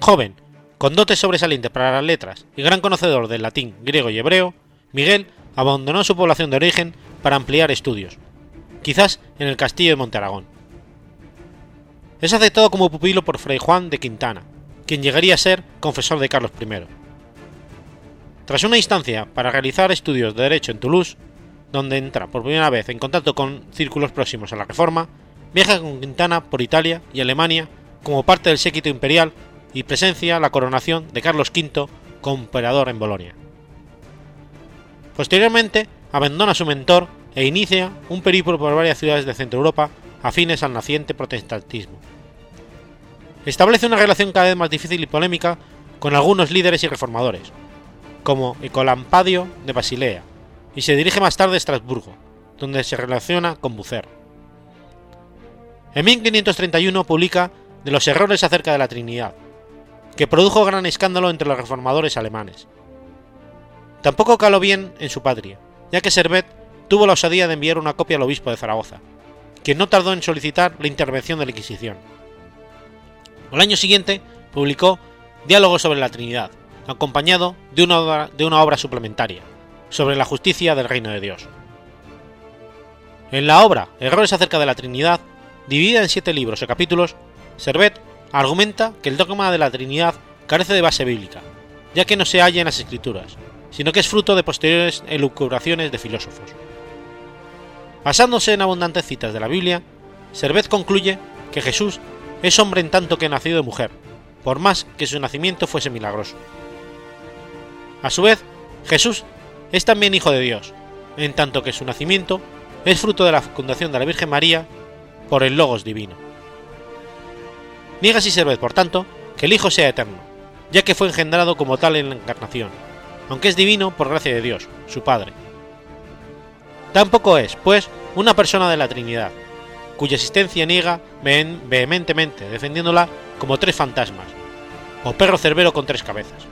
S1: Joven, con dotes sobresalientes para las letras y gran conocedor del latín, griego y hebreo, Miguel abandonó su población de origen para ampliar estudios, quizás en el castillo de Montearagón. Es aceptado como pupilo por Fray Juan de Quintana, quien llegaría a ser confesor de Carlos I. Tras una instancia para realizar estudios de Derecho en Toulouse, donde entra por primera vez en contacto con círculos próximos a la Reforma, viaja con Quintana por Italia y Alemania como parte del séquito imperial y presencia la coronación de Carlos V como emperador en Bolonia. Posteriormente, abandona a su mentor e inicia un periplo por varias ciudades de Centro Europa afines al naciente protestantismo. Establece una relación cada vez más difícil y polémica con algunos líderes y reformadores, como Ecolampadio de Basilea, y se dirige más tarde a Estrasburgo, donde se relaciona con Bucer. En 1531 publica De los errores acerca de la Trinidad, que produjo gran escándalo entre los reformadores alemanes, Tampoco caló bien en su patria, ya que Servet tuvo la osadía de enviar una copia al obispo de Zaragoza, quien no tardó en solicitar la intervención de la Inquisición. Al año siguiente publicó Diálogos sobre la Trinidad, acompañado de una obra, de una obra suplementaria, sobre la justicia del reino de Dios. En la obra Errores acerca de la Trinidad, dividida en siete libros o capítulos, Servet argumenta que el dogma de la Trinidad carece de base bíblica, ya que no se halla en las Escrituras, sino que es fruto de posteriores elucubraciones de filósofos. Basándose en abundantes citas de la Biblia, Servet concluye que Jesús es hombre en tanto que nacido de mujer, por más que su nacimiento fuese milagroso. A su vez, Jesús es también hijo de Dios, en tanto que su nacimiento es fruto de la fecundación de la Virgen María por el Logos divino. Niega Servet, por tanto, que el Hijo sea eterno, ya que fue engendrado como tal en la encarnación, aunque es divino por gracia de Dios, su Padre. Tampoco es, pues, una persona de la Trinidad, cuya existencia niega vehementemente, defendiéndola como tres fantasmas, o perro cerbero con tres cabezas.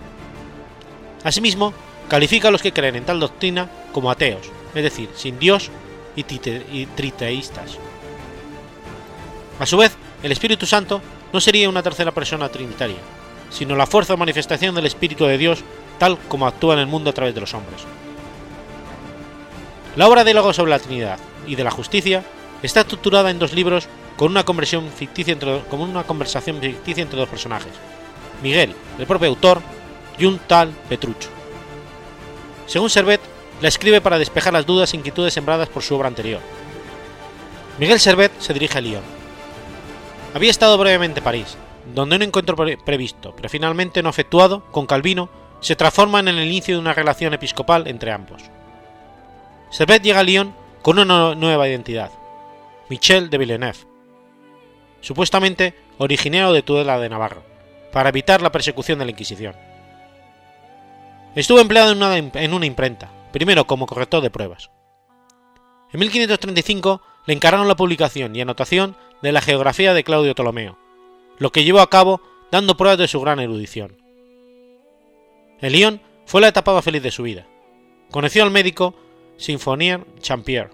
S1: Asimismo, califica a los que creen en tal doctrina como ateos, es decir, sin Dios y, triteístas. A su vez, el Espíritu Santo no sería una tercera persona trinitaria, sino la fuerza o manifestación del Espíritu de Dios tal como actúa en el mundo a través de los hombres. La obra de Logos sobre la Trinidad y de la Justicia está estructurada en dos libros con una, conversión ficticia entre, una conversación ficticia entre dos personajes, Miguel, el propio autor, y un tal Petrucho. Según Servet, la escribe para despejar las dudas e inquietudes sembradas por su obra anterior. Miguel Servet se dirige a Lyon. Había estado brevemente en París, donde un encuentro previsto, pero finalmente no efectuado, con Calvino, se transforma en el inicio de una relación episcopal entre ambos. Servet llega a Lyon con una nueva identidad, Michel de Villeneuve, supuestamente originario de Tudela de Navarra, para evitar la persecución de la Inquisición. Estuvo empleado en una, en una imprenta, primero como corrector de pruebas. En 1535 le encargaron la publicación y anotación de la geografía de Claudio Ptolomeo, lo que llevó a cabo dando pruebas de su gran erudición. En Lyon fue la etapa más feliz de su vida. Conoció al médico Sinfonier Champier,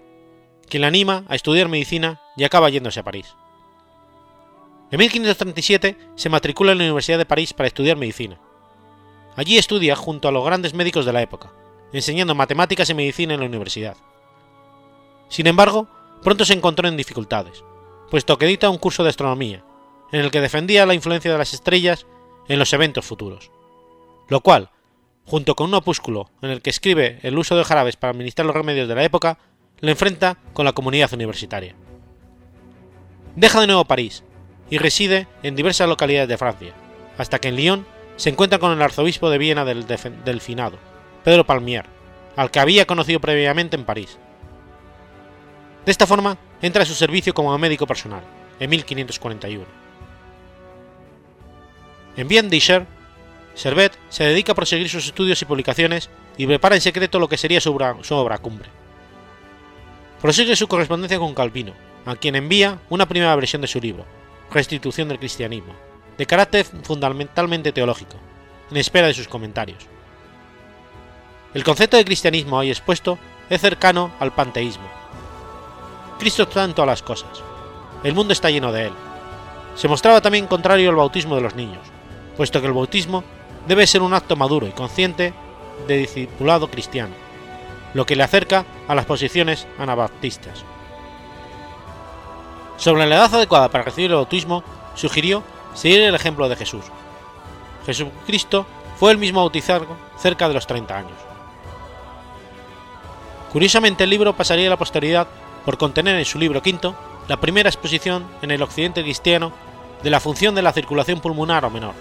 S1: quien le anima a estudiar medicina y acaba yéndose a París. En 1537 se matricula en la Universidad de París para estudiar medicina. Allí estudia junto a los grandes médicos de la época, enseñando matemáticas y medicina en la universidad. Sin embargo, pronto se encontró en dificultades, puesto que edita un curso de astronomía, en el que defendía la influencia de las estrellas en los eventos futuros, lo cual, junto con un opúsculo en el que escribe el uso de jarabes para administrar los remedios de la época, le enfrenta con la comunidad universitaria. Deja de nuevo París y reside en diversas localidades de Francia, hasta que en Lyon se encuentra con el arzobispo de Viena del, del finado, Pedro Palmier, al que había conocido previamente en París. De esta forma, entra a su servicio como médico personal, en 1541. En Bien d'Ischer, Servet se dedica a proseguir sus estudios y publicaciones y prepara en secreto lo que sería su obra, su obra cumbre. Prosigue su correspondencia con Calvino, a quien envía una primera versión de su libro, Restitución del Cristianismo, de carácter fundamentalmente teológico, en espera de sus comentarios. El concepto de cristianismo ahí expuesto es cercano al panteísmo. Cristo está en todas las cosas. El mundo está lleno de él. Se mostraba también contrario al bautismo de los niños, puesto que el bautismo debe ser un acto maduro y consciente de discipulado cristiano, lo que le acerca a las posiciones anabaptistas. Sobre la edad adecuada para recibir el bautismo, sugirió seguir el ejemplo de Jesús. Jesucristo fue el mismo bautizado cerca de los 30 años. Curiosamente el libro pasaría a la posteridad por contener en su libro quinto la primera exposición en el occidente cristiano de la función de la circulación pulmonar o menor.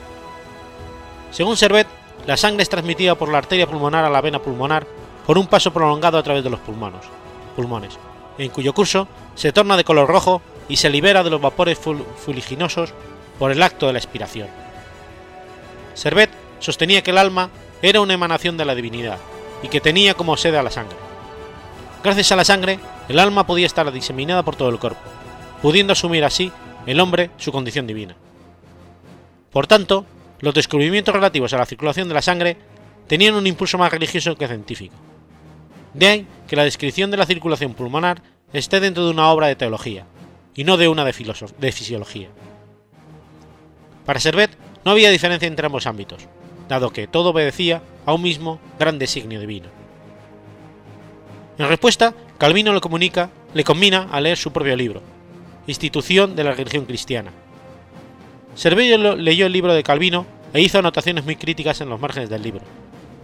S1: Según Servet, la sangre es transmitida por la arteria pulmonar a la vena pulmonar por un paso prolongado a través de los pulmones, pulmones en cuyo curso se torna de color rojo y se libera de los vapores fuliginosos por el acto de la expiración. Servet sostenía que el alma era una emanación de la divinidad y que tenía como sede a la sangre. Gracias a la sangre, el alma podía estar diseminada por todo el cuerpo, pudiendo asumir así el hombre su condición divina. Por tanto, los descubrimientos relativos a la circulación de la sangre tenían un impulso más religioso que científico. De ahí que la descripción de la circulación pulmonar esté dentro de una obra de teología, y no de una de, fisiología. Para Servet no había diferencia entre ambos ámbitos, dado que todo obedecía a un mismo gran designio divino. En respuesta, Calvino le comunica, le combina a leer su propio libro, Institución de la religión cristiana. Servillo leyó el libro de Calvino e hizo anotaciones muy críticas en los márgenes del libro,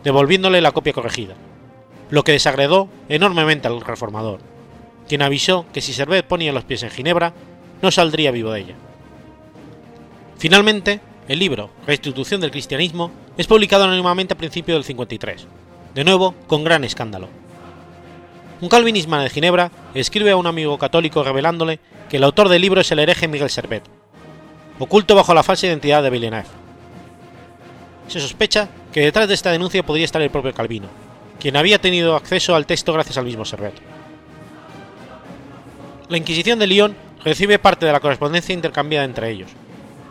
S1: devolviéndole la copia corregida, lo que desagradó enormemente al reformador, quien avisó que si Servet ponía los pies en Ginebra, no saldría vivo de ella. Finalmente, el libro Restitución del Cristianismo es publicado anónimamente a principios del 53, de nuevo con gran escándalo. Un calvinismo de Ginebra escribe a un amigo católico revelándole que el autor del libro es el hereje Miguel Servet, oculto bajo la falsa identidad de Villeneuve. Se sospecha que detrás de esta denuncia podría estar el propio Calvino, quien había tenido acceso al texto gracias al mismo Servet. La Inquisición de Lyon recibe parte de la correspondencia intercambiada entre ellos,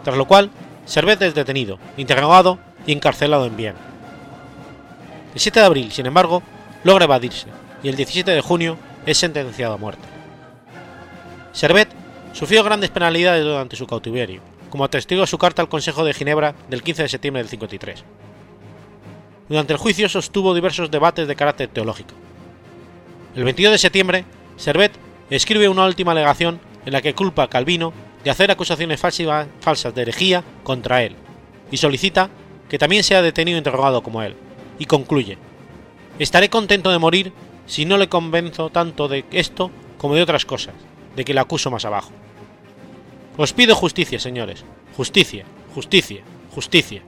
S1: tras lo cual Servet es detenido, interrogado y encarcelado en Viena. El 7 de abril, sin embargo, logra evadirse y el 17 de junio es sentenciado a muerte. Servet sufrió grandes penalidades durante su cautiverio, como atestigó su carta al Consejo de Ginebra del 15 de septiembre del 53. Durante el juicio sostuvo diversos debates de carácter teológico. El 22 de septiembre, Servet escribe una última alegación en la que culpa a Calvino de hacer acusaciones falsas de herejía contra él, y solicita que también sea detenido e interrogado como él, y concluye, estaré contento de morir si no le convenzo tanto de esto como de otras cosas, de que le acuso más abajo. Os pido justicia, señores, justicia, justicia, justicia.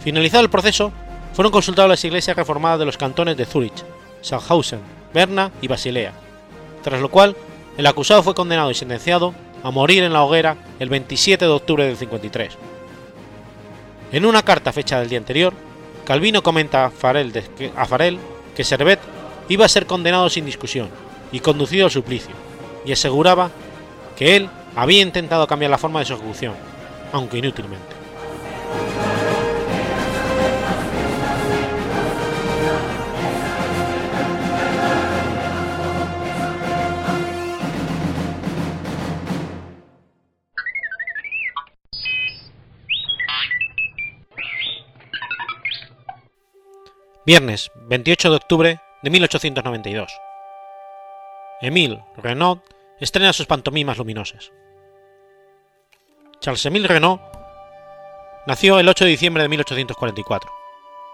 S1: Finalizado el proceso, fueron consultadas las iglesias reformadas de los cantones de Zurich, Sachsenhausen, Berna y Basilea, tras lo cual el acusado fue condenado y sentenciado a morir en la hoguera el 27 de octubre del 53. En una carta fecha del día anterior, Calvino comenta a Farel, que Servet iba a ser condenado sin discusión y conducido al suplicio, y aseguraba que él había intentado cambiar la forma de su ejecución, aunque inútilmente. Viernes 28 de octubre de 1892. Émile Renaud estrena sus pantomimas luminosas. Charles-Émile Renaud nació el 8 de diciembre de 1844.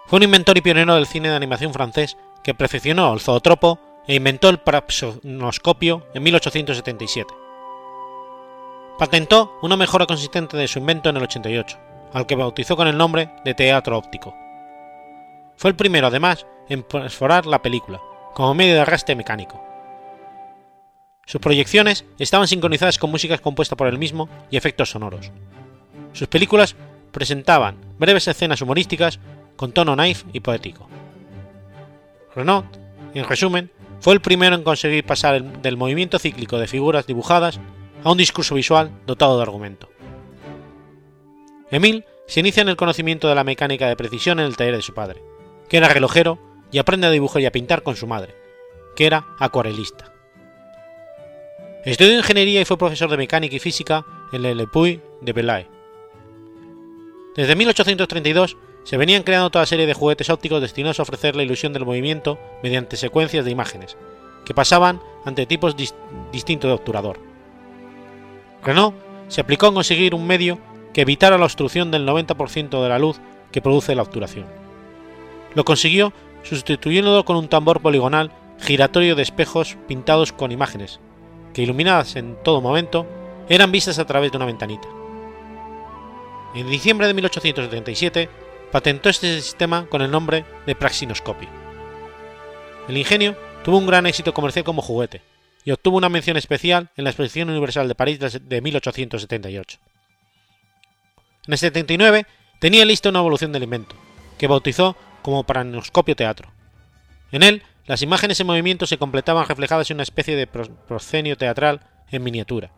S1: Fue un inventor y pionero del cine de animación francés que perfeccionó el zootropo e inventó el praxinoscopio en 1877. Patentó una mejora consistente de su invento en el 88, al que bautizó con el nombre de teatro óptico. Fue el primero, además, en perforar la película, como medio de arrastre mecánico. Sus proyecciones estaban sincronizadas con músicas compuestas por él mismo y efectos sonoros. Sus películas presentaban breves escenas humorísticas con tono naif y poético. Renaud, en resumen, fue el primero en conseguir pasar del movimiento cíclico de figuras dibujadas a un discurso visual dotado de argumento. Emile se inicia en el conocimiento de la mecánica de precisión en el taller de su padre, que era relojero y aprende a dibujar y a pintar con su madre, que era acuarelista. Estudió ingeniería y fue profesor de mecánica y física en el Puy de Belaye. Desde 1832 se venían creando toda serie de juguetes ópticos destinados a ofrecer la ilusión del movimiento mediante secuencias de imágenes, que pasaban ante tipos distintos de obturador. Renault se aplicó en conseguir un medio que evitara la obstrucción del 90% de la luz que produce la obturación. Lo consiguió sustituyéndolo con un tambor poligonal giratorio de espejos pintados con imágenes, iluminadas en todo momento eran vistas a través de una ventanita. En diciembre de 1877 patentó este sistema con el nombre de praxinoscopio. El ingenio tuvo un gran éxito comercial como juguete y obtuvo una mención especial en la Exposición Universal de París de 1878. En el 79 tenía lista una evolución del invento, que bautizó como paranoscopio teatro. En él, las imágenes en movimiento se completaban reflejadas en una especie de proscenio teatral en miniatura,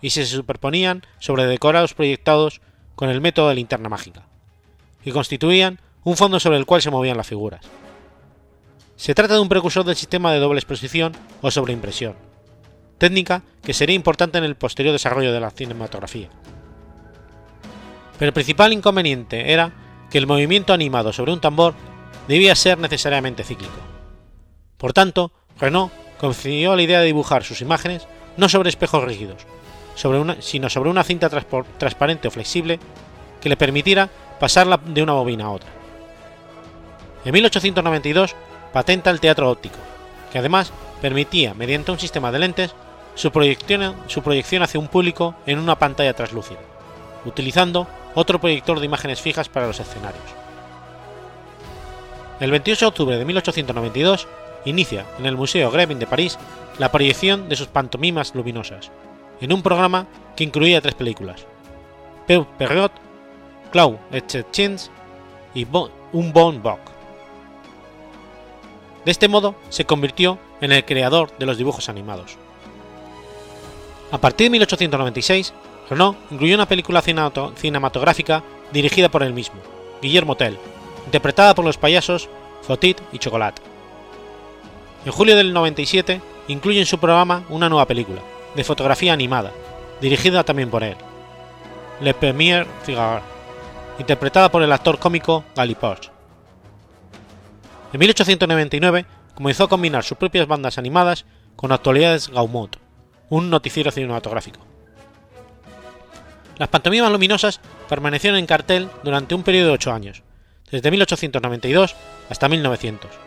S1: y se superponían sobre decorados proyectados con el método de linterna mágica, y constituían un fondo sobre el cual se movían las figuras. Se trata de un precursor del sistema de doble exposición o sobreimpresión, técnica que sería importante en el posterior desarrollo de la cinematografía. Pero el principal inconveniente era que el movimiento animado sobre un tambor debía ser necesariamente cíclico. Por tanto, Renault concibió la idea de dibujar sus imágenes no sobre espejos rígidos, sino sobre una cinta transparente o flexible que le permitiera pasarla de una bobina a otra. En 1892 patenta el teatro óptico, que además permitía, mediante un sistema de lentes, su proyección, su proyección hacia un público en una pantalla translúcida, utilizando otro proyector de imágenes fijas para los escenarios. El 28 de octubre de 1892 inicia en el Museo Grebin de París la proyección de sus pantomimas luminosas, en un programa que incluía tres películas: Peu Perriot, Clau Etchechins y Un Bon Boc. De este modo se convirtió en el creador de los dibujos animados. A partir de 1896, Renault incluyó una película cinematográfica dirigida por él mismo, Guillermo Tell, interpretada por los payasos Fotit y Chocolate. En julio del 97 incluye en su programa una nueva película, de fotografía animada, dirigida también por él, Le Premier Figaro, interpretada por el actor cómico Gali Porsche. En 1899 comenzó a combinar sus propias bandas animadas con actualidades Gaumont, un noticiero cinematográfico. Las pantomimas luminosas permanecieron en cartel durante un periodo de ocho años, desde 1892 hasta 1900.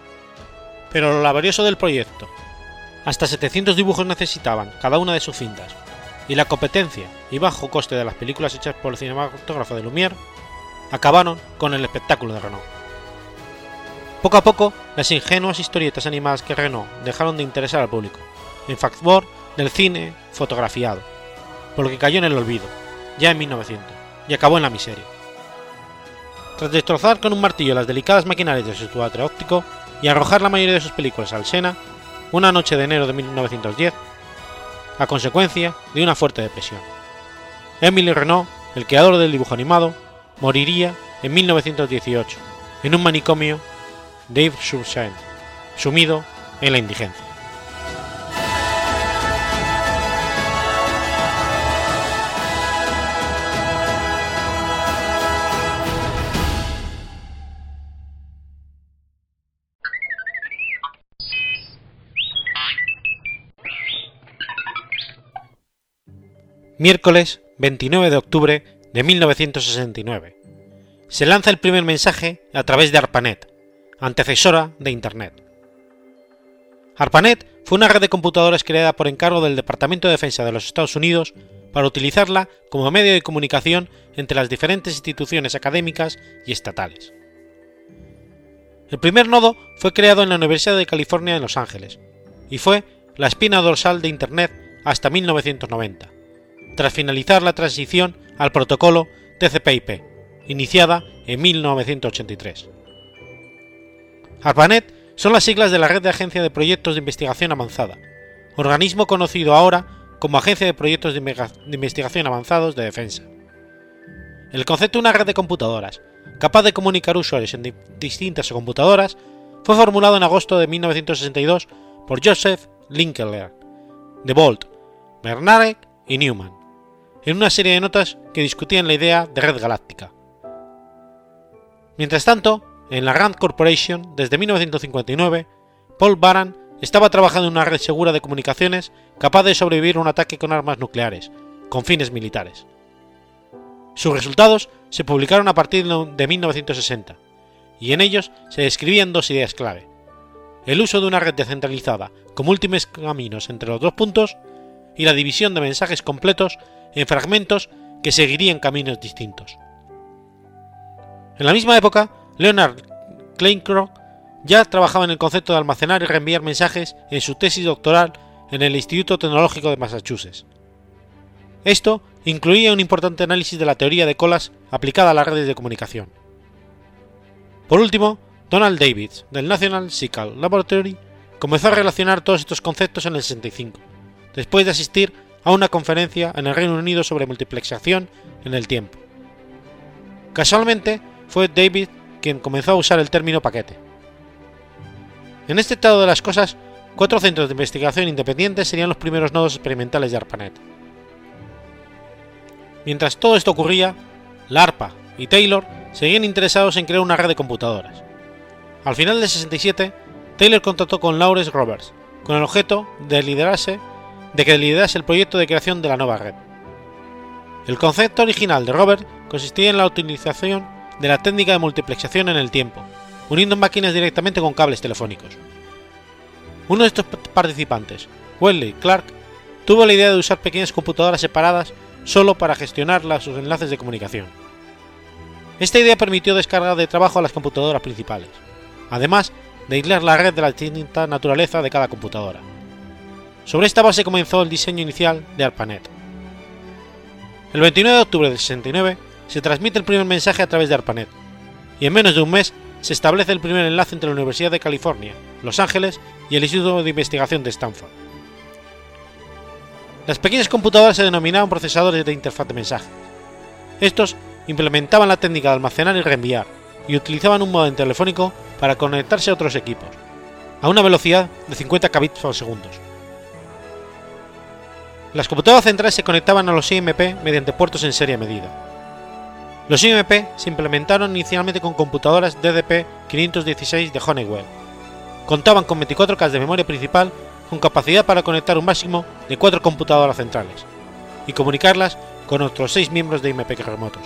S1: Pero lo laborioso del proyecto, hasta 700 dibujos necesitaban cada una de sus cintas, y la competencia y bajo coste de las películas hechas por el cinematógrafo de Lumière, acabaron con el espectáculo de Renault. Poco a poco, las ingenuas historietas animadas que Renault dejaron de interesar al público, en favor del cine fotografiado, por lo que cayó en el olvido, ya en 1900, y acabó en la miseria. Tras destrozar con un martillo las delicadas maquinarias de su teatro óptico y arrojar la mayoría de sus películas al Sena, una noche de enero de 1910, a consecuencia de una fuerte depresión. Emily Renault, el creador del dibujo animado, moriría en 1918 en un manicomio Dave Sursain, sumido en la indigencia. Miércoles 29 de octubre de 1969. Se lanza el primer mensaje a través de ARPANET, antecesora de Internet. ARPANET fue una red de computadoras creada por encargo del Departamento de Defensa de los Estados Unidos para utilizarla como medio de comunicación entre las diferentes instituciones académicas y estatales. El primer nodo fue creado en la Universidad de California en Los Ángeles y fue la espina dorsal de Internet hasta 1990 tras finalizar la transición al protocolo TCP/IP, iniciada en 1983. ARPANET son las siglas de la Red de Agencia de Proyectos de Investigación Avanzada, organismo conocido ahora como Agencia de Proyectos de Investigación Avanzados de Defensa. El concepto de una red de computadoras, capaz de comunicar usuarios en distintas computadoras, fue formulado en agosto de 1962 por Joseph Linklater, de Bolt, Bernarek y Newman, en una serie de notas que discutían la idea de red galáctica. Mientras tanto, en la Rand Corporation, desde 1959, Paul Baran estaba trabajando en una red segura de comunicaciones capaz de sobrevivir a un ataque con armas nucleares, con fines militares. Sus resultados se publicaron a partir de 1960, y en ellos se describían dos ideas clave. El uso de una red descentralizada como últimos caminos entre los dos puntos y la división de mensajes completos en fragmentos que seguirían caminos distintos. En la misma época, Leonard Kleinkrock ya trabajaba en el concepto de almacenar y reenviar mensajes en su tesis doctoral en el Instituto Tecnológico de Massachusetts. Esto incluía un importante análisis de la teoría de colas aplicada a las redes de comunicación. Por último, Donald Davids, del National Signal Laboratory, comenzó a relacionar todos estos conceptos en el 65, después de asistir a una conferencia en el Reino Unido sobre multiplexación en el tiempo. Casualmente, fue David quien comenzó a usar el término paquete. En este estado de las cosas, cuatro centros de investigación independientes serían los primeros nodos experimentales de ARPANET. Mientras todo esto ocurría, la ARPA y Taylor seguían interesados en crear una red de computadoras. Al final del 67, Taylor contactó con Lawrence Roberts, con el objeto de, liderarse, de que liderase el proyecto de creación de la nueva red. El concepto original de Roberts consistía en la utilización de la técnica de multiplexación en el tiempo, uniendo máquinas directamente con cables telefónicos. Uno de estos participantes, Wesley Clark, tuvo la idea de usar pequeñas computadoras separadas solo para gestionar sus enlaces de comunicación. Esta idea permitió descargar de trabajo a las computadoras principales, además de aislar la red de la distinta naturaleza de cada computadora. Sobre esta base comenzó el diseño inicial de ARPANET. El 29 de octubre del 69 se transmite el primer mensaje a través de ARPANET, y en menos de un mes se establece el primer enlace entre la Universidad de California, Los Ángeles y el Instituto de Investigación de Stanford. Las pequeñas computadoras se denominaban procesadores de interfaz de mensaje. Estos implementaban la técnica de almacenar y reenviar, y utilizaban un modem telefónico para conectarse a otros equipos, a una velocidad de 50 kbps por segundo. Las computadoras centrales se conectaban a los IMP mediante puertos en serie medida. Los IMP se implementaron inicialmente con computadoras DDP-516 de Honeywell. Contaban con 24K de memoria principal con capacidad para conectar un máximo de 4 computadoras centrales y comunicarlas con otros 6 miembros de IMP remotos.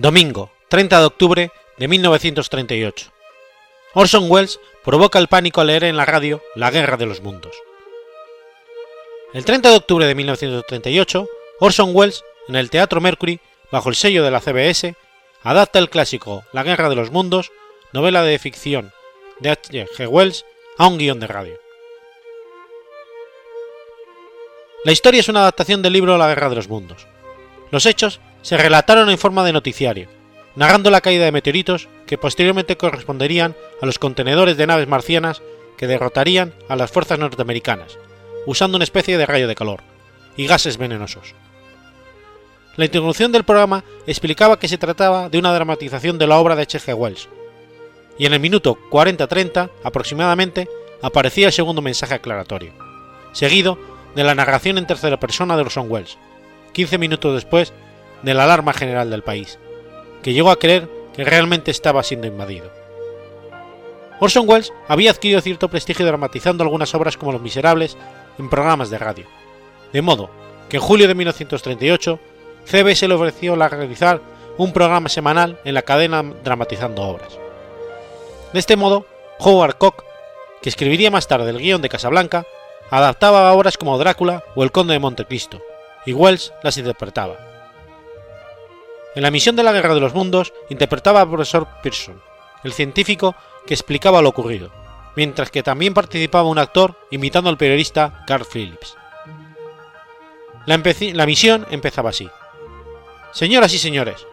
S1: Domingo, 30 de octubre de 1938. Orson Welles provoca el pánico al leer en la radio La Guerra de los Mundos. El 30 de octubre de 1938, Orson Welles, en el Teatro Mercury, bajo el sello de la CBS, adapta el clásico La Guerra de los Mundos, novela de ficción de H. G. Wells, a un guion de radio. La historia es una adaptación del libro La Guerra de los Mundos. Los hechos se relataron en forma de noticiario, narrando la caída de meteoritos que posteriormente corresponderían a los contenedores de naves marcianas que derrotarían a las fuerzas norteamericanas, usando una especie de rayo de calor y gases venenosos. La introducción del programa explicaba que se trataba de una dramatización de la obra de H.G. Wells, y en el minuto 40-30 aproximadamente aparecía el segundo mensaje aclaratorio, seguido de la narración en tercera persona de Orson Welles, 15 minutos después de la alarma general del país, que llegó a creer que realmente estaba siendo invadido. Orson Welles había adquirido cierto prestigio dramatizando algunas obras como Los Miserables en programas de radio, de modo que en julio de 1938 CBS le ofreció realizar un programa semanal en la cadena dramatizando obras. De este modo, Howard Koch, que escribiría más tarde el guion de Casablanca, adaptaba obras como Drácula o El Conde de Montecristo, y Wells las interpretaba. En la misión de la Guerra de los Mundos interpretaba al profesor Pearson, el científico que explicaba lo ocurrido, mientras que también participaba un actor imitando al periodista Carl Phillips. La, la misión empezaba así. Señoras y señores,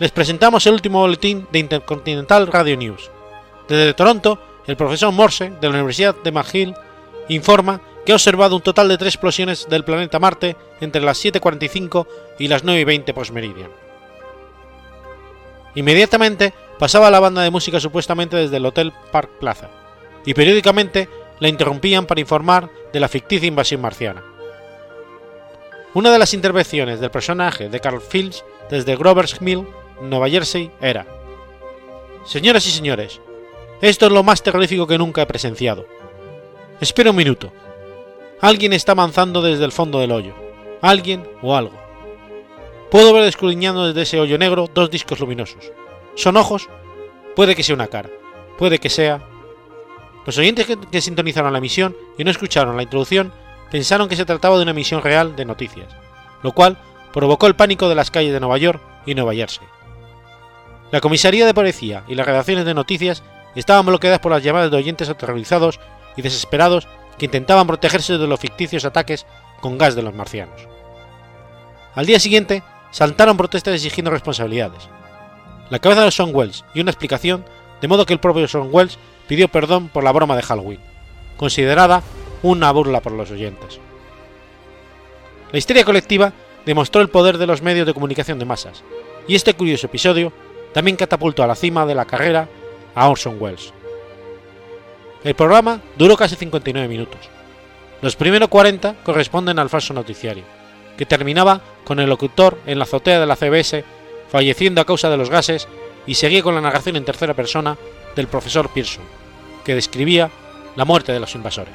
S1: les presentamos el último boletín de Intercontinental Radio News. Desde Toronto, el profesor Morse de la Universidad de McGill informa que ha observado un total de tres explosiones del planeta Marte entre las 7.45 y las 9.20 postmeridian. Inmediatamente pasaba la banda de música supuestamente desde el Hotel Park Plaza, y periódicamente la interrumpían para informar de la ficticia invasión marciana. Una de las intervenciones del personaje de Carl Fields desde Grover's Mill, Nueva Jersey, era: Señoras y señores, esto es lo más terrorífico que nunca he presenciado. Espera un minuto, Alguien está avanzando desde el fondo del hoyo. Alguien o algo. Puedo ver escudriñando desde ese hoyo negro dos discos luminosos. ¿Son ojos? Puede que sea una cara. Puede que sea... Los oyentes que, sintonizaron la emisión y no escucharon la introducción pensaron que se trataba de una emisión real de noticias, lo cual provocó el pánico de las calles de Nueva York y Nueva Jersey. La comisaría de policía y las redacciones de noticias estaban bloqueadas por las llamadas de oyentes aterrorizados y desesperados que intentaban protegerse de los ficticios ataques con gas de los marcianos. Al día siguiente, saltaron protestas exigiendo responsabilidades. La cabeza de Son Wells y una explicación, de modo que el propio Son Wells pidió perdón por la broma de Halloween, considerada una burla por los oyentes. la histeria colectiva demostró el poder de los medios de comunicación de masas, y este curioso episodio también catapultó a la cima de la carrera a Orson Welles. El programa duró casi 59 minutos. Los primeros 40 corresponden al falso noticiario, que terminaba con el locutor en la azotea de la CBS falleciendo a causa de los gases y seguía con la narración en tercera persona del profesor Pearson, que describía la muerte de los invasores.